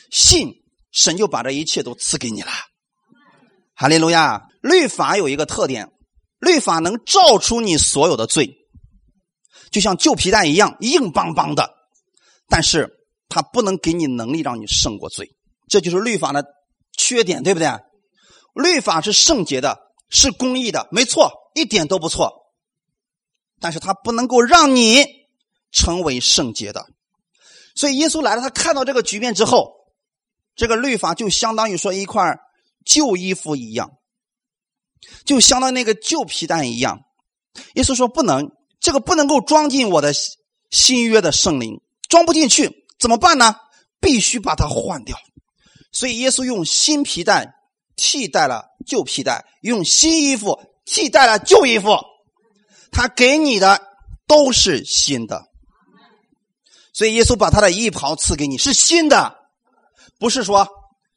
信神就把这一切都赐给你了。哈利路亚。律法有一个特点。律法能照出你所有的罪，就像旧皮带一样硬邦邦的，但是它不能给你能力让你胜过罪，这就是律法的缺点，对不对？律法是圣洁的，是公义的，没错，一点都不错，但是它不能够让你成为圣洁的。所以耶稣来了，他看到这个局面之后，这个律法就相当于说一块旧衣服一样。就相当于那个旧皮带一样，耶稣说不能，这个不能够装进我的新约的圣灵，装不进去，怎么办呢？必须把它换掉。所以耶稣用新皮带替代了旧皮带，用新衣服替代了旧衣服，他给你的都是新的。所以耶稣把他的衣袍赐给你，是新的，不是说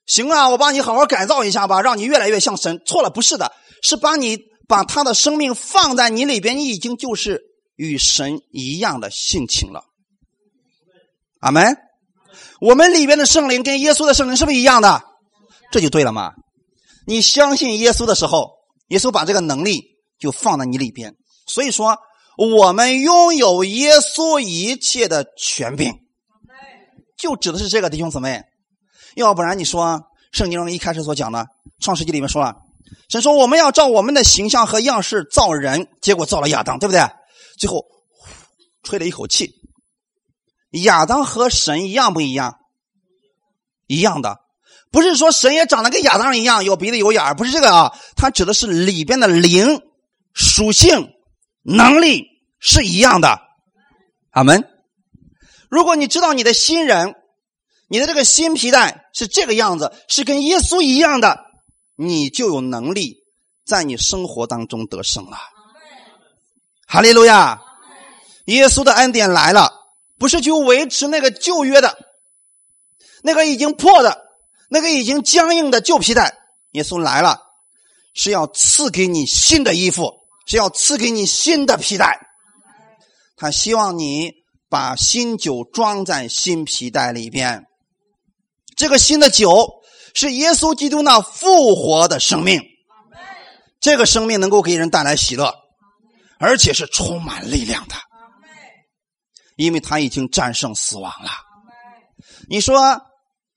行啊，我帮你好好改造一下吧，让你越来越像神。错了，不是的。是把你把他的生命放在你里边，你已经就是与神一样的性情了。阿门。我们里边的圣灵跟耶稣的圣灵是不是一样的？这就对了嘛。你相信耶稣的时候，耶稣把这个能力就放在你里边。所以说，我们拥有耶稣一切的权柄，就指的是这个弟兄姊妹。要不然你说圣经中一开始所讲的创世纪里面说了。神说：“我们要照我们的形象和样式造人，结果造了亚当，对不对？最后吹了一口气，亚当和神一样不一样？一样的，不是说神也长得跟亚当一样，有鼻子有眼儿，不是这个啊。它指的是里边的灵属性能力是一样的。阿门。如果你知道你的新人，你的这个新皮带是这个样子，是跟耶稣一样的。”你就有能力在你生活当中得胜了，哈利路亚！耶稣的恩典来了，不是去维持那个旧约的，那个已经破的，那个已经僵硬的旧皮带。耶稣来了，是要赐给你新的衣服，是要赐给你新的皮带。他希望你把新酒装在新皮带里边，这个新的酒。是耶稣基督那复活的生命，这个生命能够给人带来喜乐，而且是充满力量的，因为他已经战胜死亡了。你说，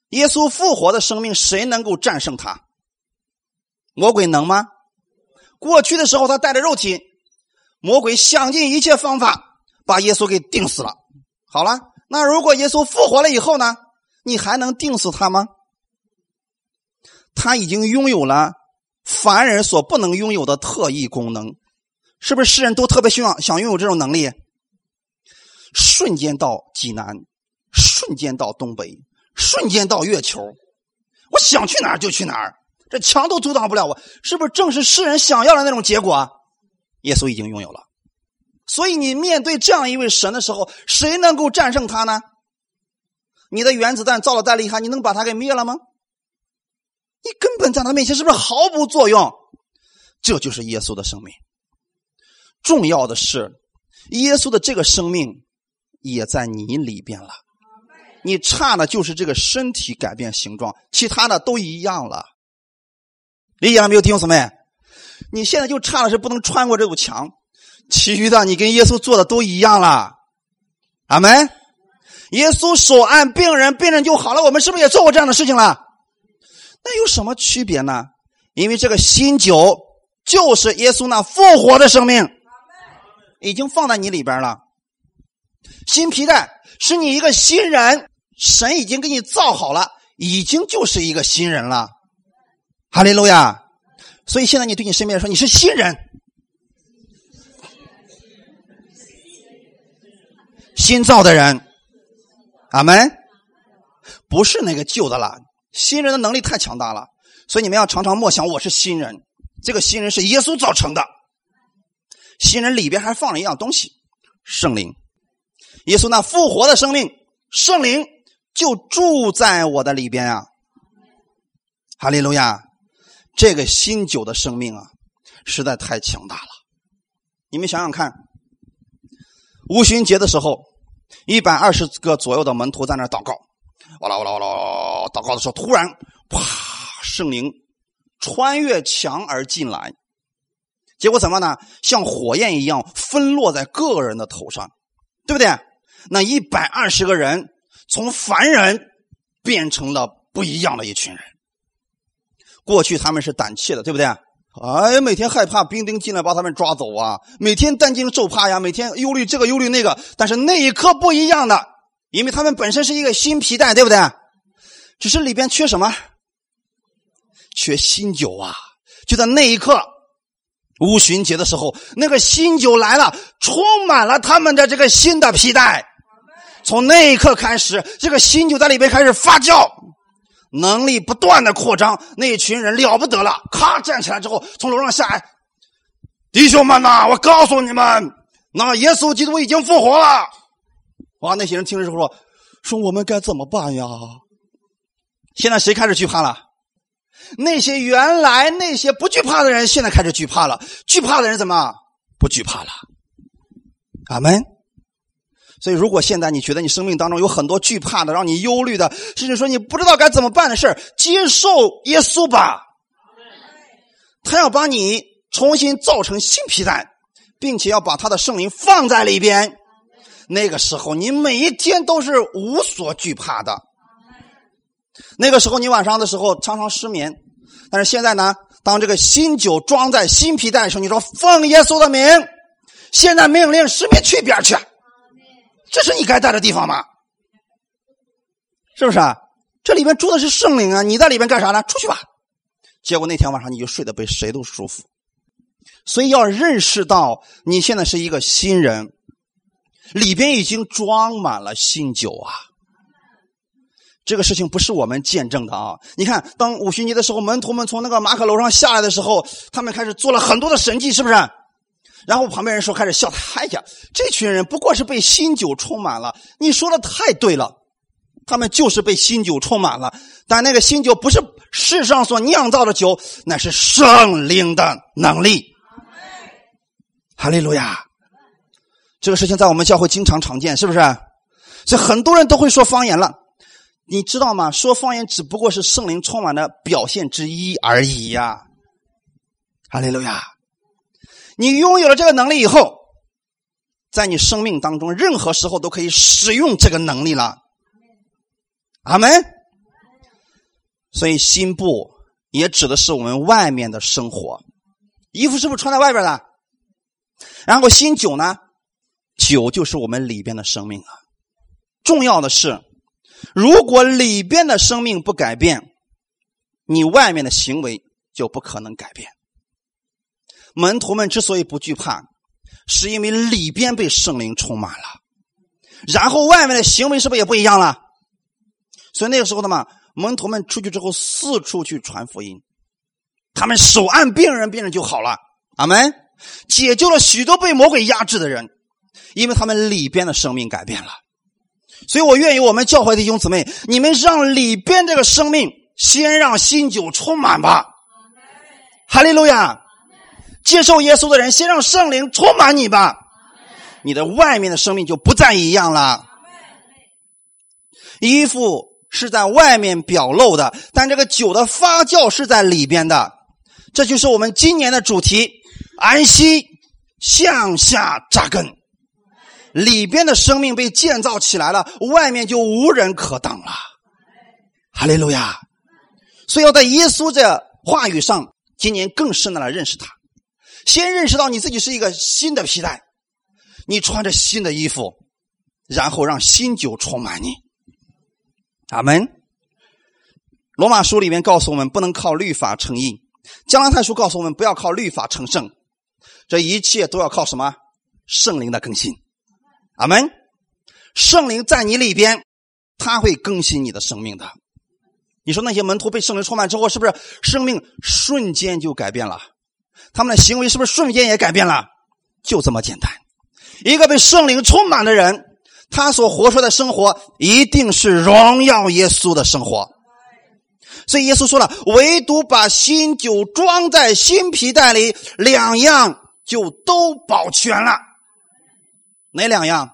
耶稣复活的生命，谁能够战胜他？魔鬼能吗？过去的时候，他带着肉体，魔鬼想尽一切方法把耶稣给钉死了。好了，那如果耶稣复活了以后呢？你还能钉死他吗？他已经拥有了凡人所不能拥有的特异功能，是不是？世人都特别希望想拥有这种能力，瞬间到济南，瞬间到东北，瞬间到月球，我想去哪儿就去哪儿，这墙都阻挡不了我，是不是？正是世人想要的那种结果啊，耶稣已经拥有了。所以你面对这样一位神的时候，谁能够战胜他呢？你的原子弹造的再厉害，你能把他给灭了吗？你根本在他面前是不是毫无作用？这就是耶稣的生命。重要的是，耶稣的这个生命也在你里边了。你差的就是这个身体改变形状，其他的都一样了。理解了没有，弟兄姊妹？你现在就差的是不能穿过这堵墙，其余的你跟耶稣做的都一样了。阿门。耶稣手按病人，病人就好了。我们是不是也做过这样的事情了？那有什么区别呢？因为这个新酒就是耶稣那复活的生命，已经放在你里边了。新皮带是你一个新人，神已经给你造好了，已经就是一个新人了。哈利路亚！所以现在你对你身边人说你是新人，新造的人。阿门。不是那个旧的了，新人的能力太强大了，所以你们要常常默想：我是新人，这个新人是耶稣造成的。新人里边还放了一样东西，圣灵。耶稣那复活的生命，圣灵就住在我的里边啊！哈利路亚！这个新酒的生命啊，实在太强大了。你们想想看，五旬节的时候，一百二十个左右的门徒在那祷告，哇啦哇啦哇啦！祷告的时候，突然，啪，圣灵穿越墙而进来，结果怎么呢？像火焰一样分落在各个人的头上，对不对？那一百二十个人从凡人变成了不一样的一群人。过去他们是胆怯的，对不对？哎，每天害怕兵丁进来把他们抓走啊，每天担惊受怕呀，每天忧虑这个忧虑那个。但是那一刻不一样的，因为他们本身是一个新皮带，对不对？只是里边缺什么？缺新酒啊！就在那一刻，乌旬节的时候，那个新酒来了，充满了他们的这个新的皮带。从那一刻开始，这个新酒在里边开始发酵，能力不断的扩张。那群人了不得了，咔站起来之后，从楼上下来，弟兄们呐，我告诉你们，那耶稣基督已经复活了。哇，那些人听了之后说：“说我们该怎么办呀？”现在谁开始惧怕了？那些原来那些不惧怕的人，现在开始惧怕了。惧怕的人怎么不惧怕了？阿门。所以，如果现在你觉得你生命当中有很多惧怕的、让你忧虑的，甚至说你不知道该怎么办的事接受耶稣吧。他要把你重新造成新皮带，并且要把他的圣灵放在里边。那个时候，你每一天都是无所惧怕的。那个时候，你晚上的时候常常失眠，但是现在呢，当这个新酒装在新皮带的时候，你说奉耶稣的名，现在命令失眠去边去。这是你该待的地方吗？是不是啊？这里面住的是圣灵啊！你在里面干啥呢？出去吧。结果那天晚上你就睡得比谁都舒服。所以要认识到你现在是一个新人，里边已经装满了新酒啊。这个事情不是我们见证的啊！你看，当五旬节的时候，门徒们从那个马可楼上下来的时候，他们开始做了很多的神迹，是不是？然后旁边人说开始笑他，哎呀，这群人不过是被新酒充满了。你说的太对了，他们就是被新酒充满了。但那个新酒不是世上所酿造的酒，那是圣灵的能力。哈利路亚！这个事情在我们教会经常常见，是不是？所以很多人都会说方言了。你知道吗？说方言只不过是圣灵充满的表现之一而已呀。哈利路亚！你拥有了这个能力以后，在你生命当中，任何时候都可以使用这个能力了。阿门。所以心布也指的是我们外面的生活，衣服是不是穿在外边的？然后新酒呢？酒就是我们里边的生命啊。重要的是，如果里边的生命不改变，你外面的行为就不可能改变。门徒们之所以不惧怕，是因为里边被圣灵充满了，然后外面的行为是不是也不一样了？所以那个时候的嘛，门徒们出去之后四处去传福音，他们手按病人，病人就好了。阿门，解救了许多被魔鬼压制的人，因为他们里边的生命改变了。所以我愿意我们教会的弟兄姊妹，你们让里边这个生命先让新酒充满吧。哈利路亚。接受耶稣的人，先让圣灵充满你吧，你的外面的生命就不再一样了。衣服是在外面表露的，但这个酒的发酵是在里边的。这就是我们今年的主题：安息向下扎根。里边的生命被建造起来了，外面就无人可挡了。哈利路亚！所以要在耶稣这话语上。今年更深的来认识他。先认识到你自己是一个新的皮带，你穿着新的衣服，然后让新酒充满你。阿门。罗马书里面告诉我们，不能靠律法成义；加拉太书告诉我们，不要靠律法成圣。这一切都要靠什么？圣灵的更新。阿门。圣灵在你里边，他会更新你的生命的。你说那些门徒被圣灵充满之后，是不是生命瞬间就改变了？他们的行为是不是瞬间也改变了？就这么简单。一个被圣灵充满的人，他所活出的生活一定是荣耀耶稣的生活。所以耶稣说了：“唯独把新酒装在新皮袋里，两样就都保全了。哪两样？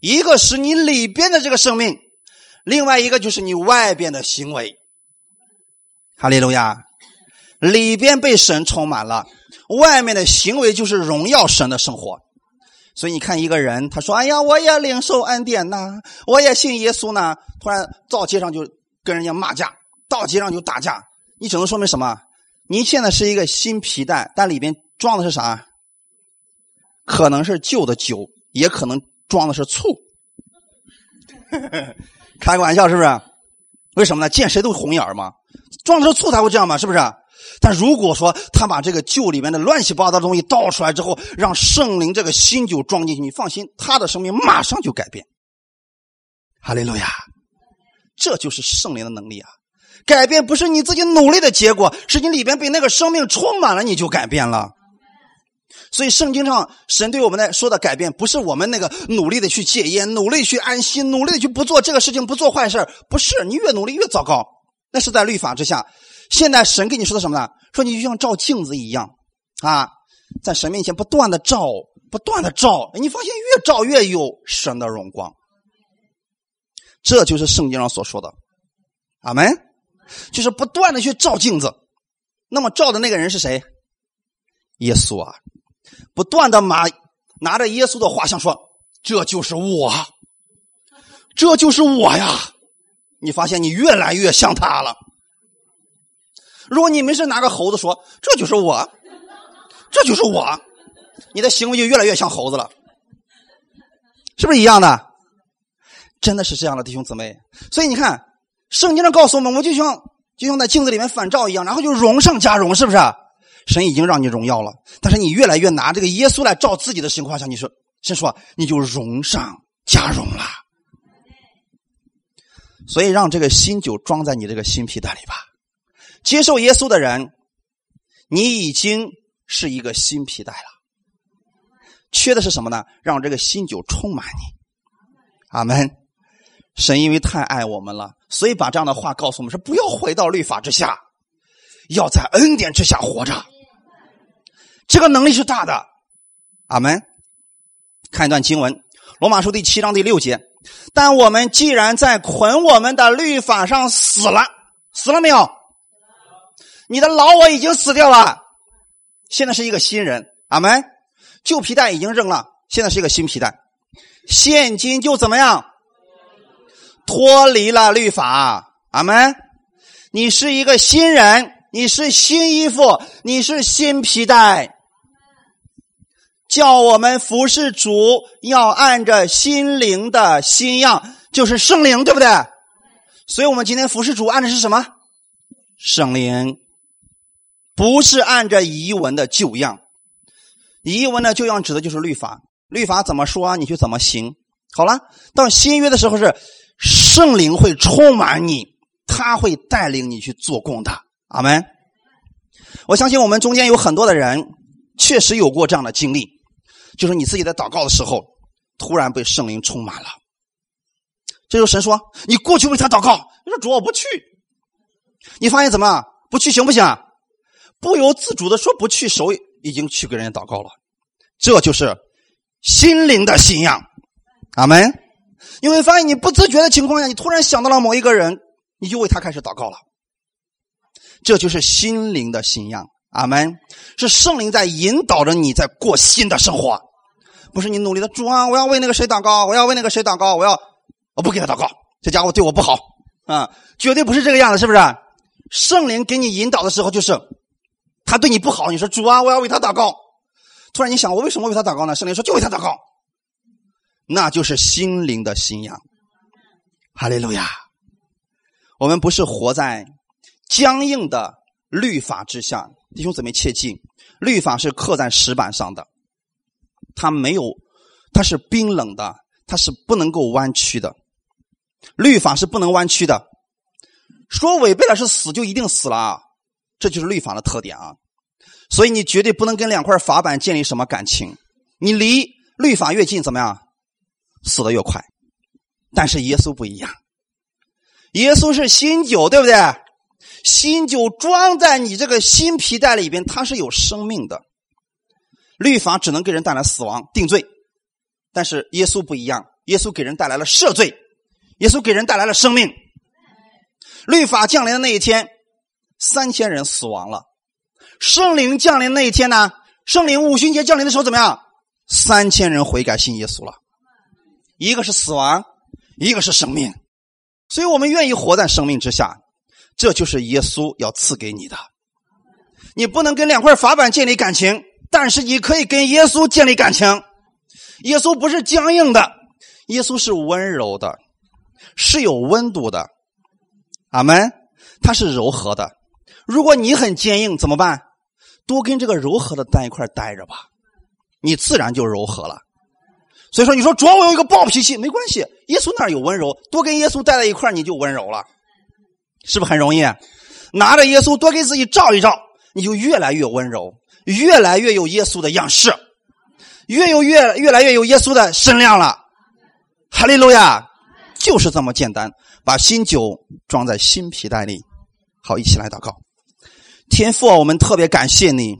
一个是你里边的这个生命，另外一个就是你外边的行为。哈利路亚！里边被神充满了，外面的行为就是荣耀神的生活。所以你看，一个人他说：‘哎呀，我也领受恩典呐，我也信耶稣呢。’突然到街上就跟人家骂架。”到街上就打架，你只能说明什么？你现在是一个新皮带，但里边装的是啥？可能是旧的酒，也可能装的是醋。开个玩笑是不是？为什么呢？见谁都红眼嘛。装的是醋才会这样嘛，是不是？但如果说他把这个旧里面的乱七八糟的东西倒出来之后，让圣灵这个新酒装进去，你放心，他的生命马上就改变。哈利路亚！这就是圣灵的能力啊！改变不是你自己努力的结果，是你里边被那个生命充满了，你就改变了。所以圣经上神对我们的说的改变，不是我们那个努力的去戒烟，努力去安心，努力的去不做这个事情，不做坏事不是你越努力越糟糕，那是在律法之下。现在神跟你说的什么呢？说你就像照镜子一样啊，在神面前不断的照，不断的照，你发现越照越有神的荣光。这就是圣经上所说的，阿门。就是不断的去照镜子，那么照的那个人是谁？耶稣啊！不断的拿拿着耶稣的画像说：“这就是我，这就是我呀！”你发现你越来越像他了。如果你们是拿个猴子说：“这就是我，这就是我”，你的行为就越来越像猴子了，是不是一样的？真的是这样的，弟兄姊妹。所以你看。圣经上告诉我们，我们就像就像在镜子里面反照一样，然后就荣上加荣，是不是？神已经让你荣耀了，但是你越来越拿这个耶稣来照自己的情况下，你说，先说你就荣上加荣了。所以让这个新酒装在你这个新皮袋里吧。接受耶稣的人，你已经是一个新皮带了。缺的是什么呢？让这个新酒充满你。阿门。神因为太爱我们了。所以把这样的话告诉我们说：不要回到律法之下，要在恩典之下活着。这个能力是大的。阿门。看一段经文，《罗马书》第七章第六节。但我们既然在捆我们的律法上死了，死了没有？你的老我已经死掉了，现在是一个新人。阿门。旧皮带已经扔了，现在是一个新皮带。现今就怎么样？脱离了律法，阿门。你是一个新人，你是新衣服，你是新皮带。叫我们服侍主，要按着心灵的新样，就是圣灵，对不对？所以，我们今天服侍主按的是什么？圣灵，不是按着遗文的旧样。遗文的旧样指的就是律法，律法怎么说，你就怎么行。好了，到新约的时候是。圣灵会充满你，他会带领你去做工的。阿门。我相信我们中间有很多的人确实有过这样的经历，就是你自己在祷告的时候，突然被圣灵充满了。这就神说：“你过去为他祷告。”你说：“主，我不去。”你发现怎么不去行不行？不由自主的说不去，手已经去给人家祷告了。这就是心灵的信仰。阿门。你会发现，你不自觉的情况下，你突然想到了某一个人，你就为他开始祷告了。这就是心灵的信仰，阿门。是圣灵在引导着你在过新的生活，不是你努力的主啊！我要为那个谁祷告，我要为那个谁祷告，我要我不给他祷告，这家伙对我不好啊！绝对不是这个样子，是不是？圣灵给你引导的时候，就是他对你不好，你说主啊，我要为他祷告。突然你想，我为什么为他祷告呢？圣灵说就为他祷告，那就是心灵的信仰。哈利路亚！我们不是活在僵硬的律法之下，弟兄姊妹切记，律法是刻在石板上的，它没有，它是冰冷的，它是不能够弯曲的。律法是不能弯曲的，说违背了是死就一定死了！这就是律法的特点啊！所以你绝对不能跟两块法板建立什么感情，你离律法越近，怎么样，死的越快。但是耶稣不一样，耶稣是新酒，对不对？新酒装在你这个新皮带里边，它是有生命的。律法只能给人带来死亡、定罪，但是耶稣不一样，耶稣给人带来了赦罪，耶稣给人带来了生命。律法降临的那一天，三千人死亡了；圣灵降临那一天呢？圣灵五旬节降临的时候怎么样？三千人悔改信耶稣了。一个是死亡。一个是生命，所以我们愿意活在生命之下，这就是耶稣要赐给你的。你不能跟两块法板建立感情，但是你可以跟耶稣建立感情。耶稣不是僵硬的，耶稣是温柔的，是有温度的。阿门，他是柔和的。如果你很坚硬怎么办？多跟这个柔和的在一块待着吧，你自然就柔和了。所以说，你说主要我有一个暴脾气，没关系。耶稣那儿有温柔，多跟耶稣待在一块你就温柔了，是不是很容易？拿着耶稣多给自己照一照，你就越来越温柔，越来越有耶稣的样式，越有越越来越有耶稣的身量了。哈利路亚，就是这么简单。把新酒装在新皮袋里，好，一起来祷告。天父，我们特别感谢你。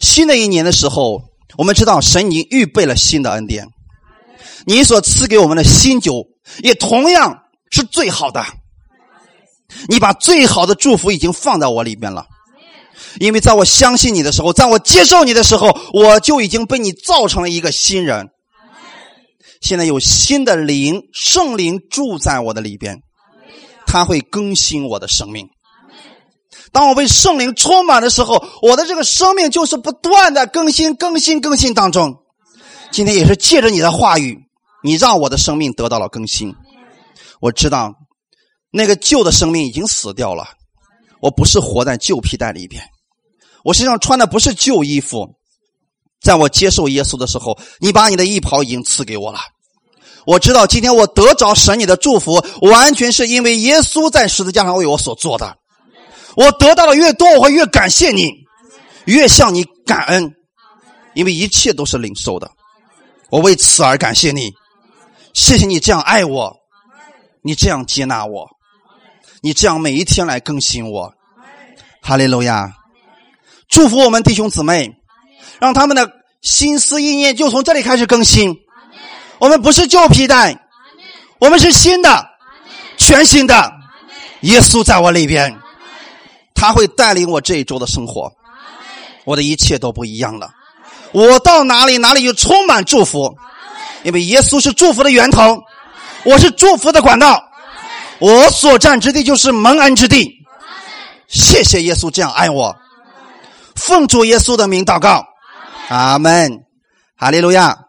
新的一年的时候。我们知道神已经预备了新的恩典，你所赐给我们的新酒也同样是最好的。你把最好的祝福已经放在我里边了，因为在我相信你的时候，在我接受你的时候，我就已经被你造成了一个新人。现在有新的灵，圣灵住在我的里边，他会更新我的生命。当我被圣灵充满的时候，我的这个生命就是不断的更新、更新、更新当中。今天也是借着你的话语，你让我的生命得到了更新。我知道那个旧的生命已经死掉了，我不是活在旧皮带里边，我身上穿的不是旧衣服。在我接受耶稣的时候，你把你的衣袍已经赐给我了。我知道今天我得着神你的祝福，完全是因为耶稣在十字架上为我所做的。我得到的越多，我会越感谢你，越向你感恩，因为一切都是领受的。我为此而感谢你，谢谢你这样爱我，你这样接纳我，你这样每一天来更新我。哈利路亚！祝福我们弟兄姊妹，让他们的心思意念就从这里开始更新。我们不是旧皮带，我们是新的，全新的。耶稣在我里边。他会带领我这一周的生活，我的一切都不一样了。我到哪里，哪里就充满祝福，因为耶稣是祝福的源头，我是祝福的管道，我所站之地就是蒙恩之地。谢谢耶稣这样爱我，奉主耶稣的名祷告，阿门，哈利路亚。